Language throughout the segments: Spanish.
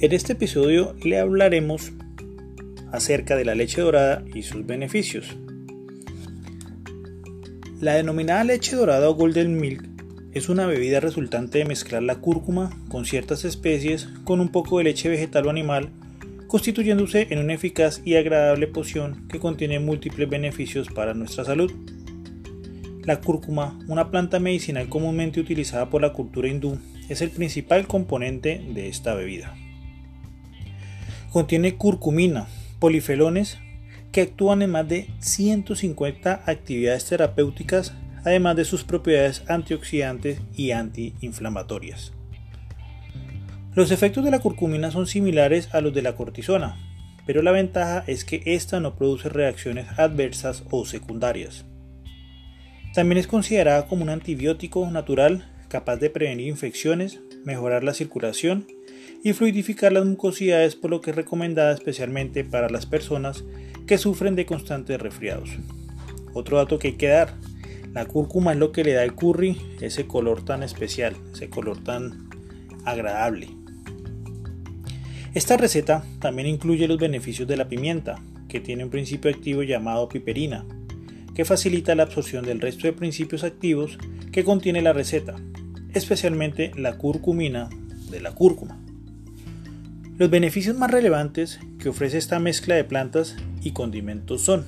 En este episodio le hablaremos acerca de la leche dorada y sus beneficios. La denominada leche dorada o golden milk es una bebida resultante de mezclar la cúrcuma con ciertas especies con un poco de leche vegetal o animal, constituyéndose en una eficaz y agradable poción que contiene múltiples beneficios para nuestra salud. La cúrcuma, una planta medicinal comúnmente utilizada por la cultura hindú, es el principal componente de esta bebida. Contiene curcumina, polifenoles que actúan en más de 150 actividades terapéuticas, además de sus propiedades antioxidantes y antiinflamatorias. Los efectos de la curcumina son similares a los de la cortisona, pero la ventaja es que esta no produce reacciones adversas o secundarias. También es considerada como un antibiótico natural capaz de prevenir infecciones, mejorar la circulación y fluidificar las mucosidades por lo que es recomendada especialmente para las personas que sufren de constantes resfriados. Otro dato que hay que dar, la cúrcuma es lo que le da al curry ese color tan especial, ese color tan agradable. Esta receta también incluye los beneficios de la pimienta, que tiene un principio activo llamado piperina, que facilita la absorción del resto de principios activos que contiene la receta, especialmente la curcumina de la cúrcuma. Los beneficios más relevantes que ofrece esta mezcla de plantas y condimentos son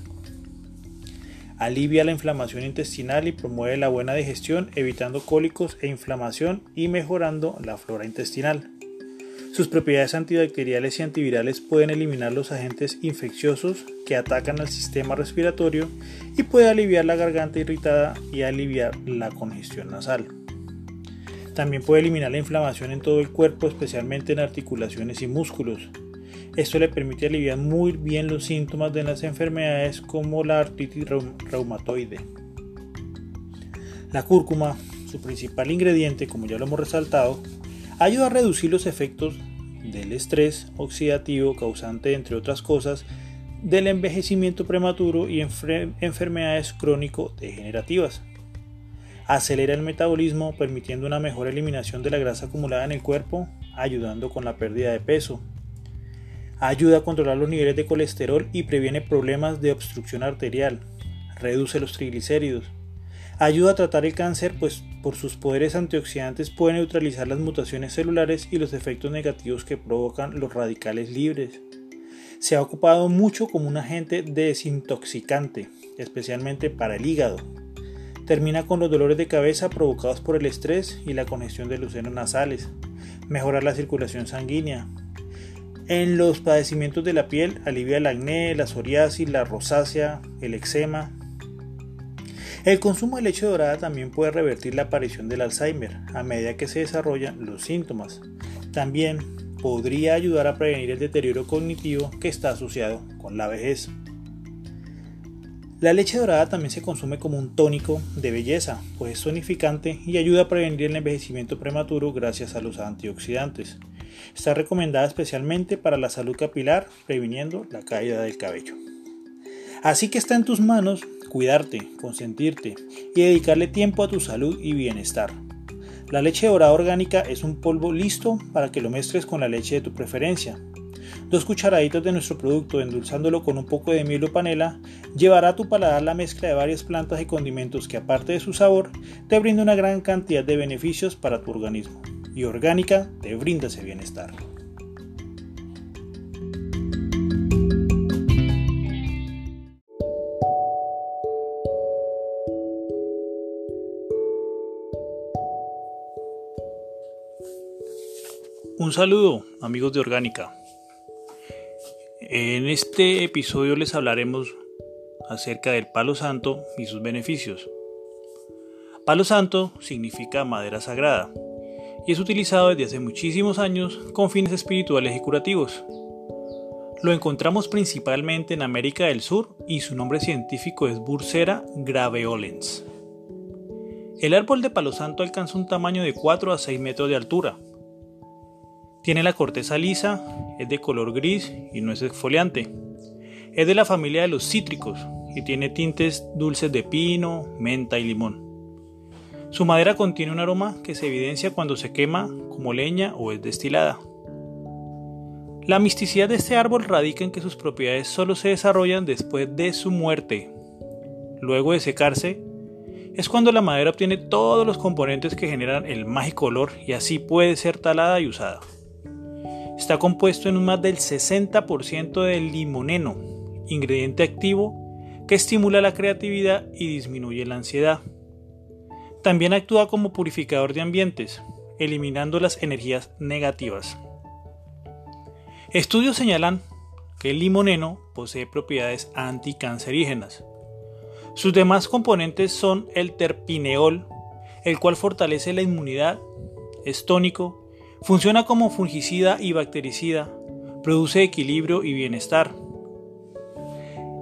alivia la inflamación intestinal y promueve la buena digestión, evitando cólicos e inflamación y mejorando la flora intestinal. Sus propiedades antibacteriales y antivirales pueden eliminar los agentes infecciosos que atacan al sistema respiratorio y puede aliviar la garganta irritada y aliviar la congestión nasal. También puede eliminar la inflamación en todo el cuerpo, especialmente en articulaciones y músculos. Esto le permite aliviar muy bien los síntomas de las enfermedades como la artritis reumatoide. La cúrcuma, su principal ingrediente, como ya lo hemos resaltado, ayuda a reducir los efectos del estrés oxidativo causante, entre otras cosas, del envejecimiento prematuro y enfermedades crónico-degenerativas acelera el metabolismo permitiendo una mejor eliminación de la grasa acumulada en el cuerpo, ayudando con la pérdida de peso. Ayuda a controlar los niveles de colesterol y previene problemas de obstrucción arterial. Reduce los triglicéridos. Ayuda a tratar el cáncer pues por sus poderes antioxidantes puede neutralizar las mutaciones celulares y los efectos negativos que provocan los radicales libres. Se ha ocupado mucho como un agente desintoxicante, especialmente para el hígado, Termina con los dolores de cabeza provocados por el estrés y la congestión de los senos nasales. Mejorar la circulación sanguínea. En los padecimientos de la piel alivia el acné, la psoriasis, la rosácea, el eczema. El consumo de leche dorada también puede revertir la aparición del Alzheimer a medida que se desarrollan los síntomas. También podría ayudar a prevenir el deterioro cognitivo que está asociado con la vejez. La leche dorada también se consume como un tónico de belleza, pues es tonificante y ayuda a prevenir el envejecimiento prematuro gracias a los antioxidantes. Está recomendada especialmente para la salud capilar, previniendo la caída del cabello. Así que está en tus manos cuidarte, consentirte y dedicarle tiempo a tu salud y bienestar. La leche dorada orgánica es un polvo listo para que lo mezcles con la leche de tu preferencia, Dos cucharaditas de nuestro producto endulzándolo con un poco de miel o panela llevará a tu paladar la mezcla de varias plantas y condimentos que aparte de su sabor te brinda una gran cantidad de beneficios para tu organismo. Y orgánica te brinda ese bienestar. Un saludo amigos de Orgánica. En este episodio les hablaremos acerca del palo santo y sus beneficios. Palo santo significa madera sagrada y es utilizado desde hace muchísimos años con fines espirituales y curativos. Lo encontramos principalmente en América del Sur y su nombre científico es Bursera graveolens. El árbol de palo santo alcanza un tamaño de 4 a 6 metros de altura tiene la corteza lisa, es de color gris y no es exfoliante. Es de la familia de los cítricos y tiene tintes dulces de pino, menta y limón. Su madera contiene un aroma que se evidencia cuando se quema como leña o es destilada. La misticidad de este árbol radica en que sus propiedades solo se desarrollan después de su muerte. Luego de secarse, es cuando la madera obtiene todos los componentes que generan el mágico olor y así puede ser talada y usada. Está compuesto en un más del 60% de limoneno, ingrediente activo que estimula la creatividad y disminuye la ansiedad. También actúa como purificador de ambientes, eliminando las energías negativas. Estudios señalan que el limoneno posee propiedades anticancerígenas. Sus demás componentes son el terpineol, el cual fortalece la inmunidad, es tónico, funciona como fungicida y bactericida, produce equilibrio y bienestar.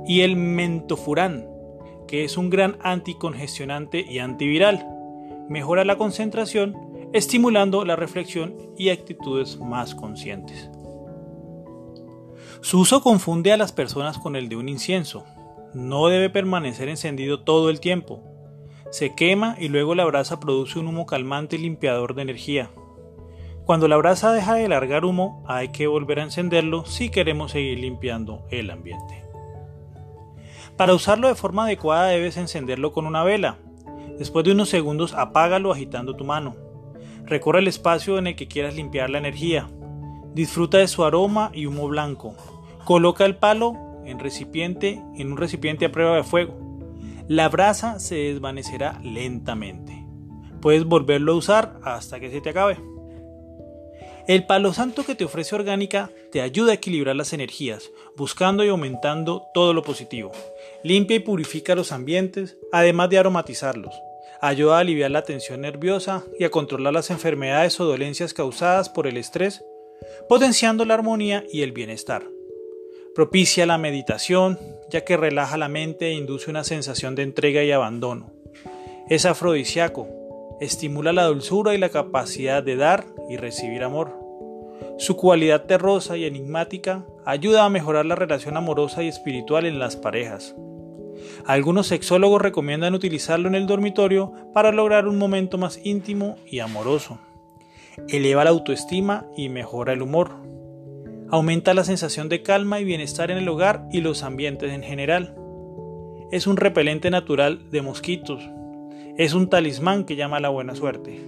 Y el mentofurán, que es un gran anticongestionante y antiviral, mejora la concentración, estimulando la reflexión y actitudes más conscientes. Su uso confunde a las personas con el de un incienso. No debe permanecer encendido todo el tiempo. Se quema y luego la brasa produce un humo calmante y limpiador de energía. Cuando la brasa deja de largar humo, hay que volver a encenderlo si queremos seguir limpiando el ambiente. Para usarlo de forma adecuada debes encenderlo con una vela. Después de unos segundos apágalo agitando tu mano. Recorre el espacio en el que quieras limpiar la energía. Disfruta de su aroma y humo blanco. Coloca el palo en, recipiente, en un recipiente a prueba de fuego. La brasa se desvanecerá lentamente. Puedes volverlo a usar hasta que se te acabe. El palo santo que te ofrece orgánica te ayuda a equilibrar las energías, buscando y aumentando todo lo positivo. Limpia y purifica los ambientes, además de aromatizarlos. Ayuda a aliviar la tensión nerviosa y a controlar las enfermedades o dolencias causadas por el estrés potenciando la armonía y el bienestar. Propicia la meditación, ya que relaja la mente e induce una sensación de entrega y abandono. Es afrodisíaco, estimula la dulzura y la capacidad de dar y recibir amor. Su cualidad terrosa y enigmática ayuda a mejorar la relación amorosa y espiritual en las parejas. Algunos sexólogos recomiendan utilizarlo en el dormitorio para lograr un momento más íntimo y amoroso eleva la autoestima y mejora el humor. Aumenta la sensación de calma y bienestar en el hogar y los ambientes en general. Es un repelente natural de mosquitos. Es un talismán que llama a la buena suerte.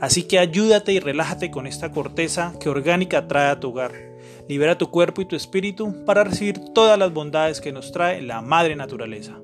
Así que ayúdate y relájate con esta corteza que orgánica trae a tu hogar. Libera tu cuerpo y tu espíritu para recibir todas las bondades que nos trae la madre naturaleza.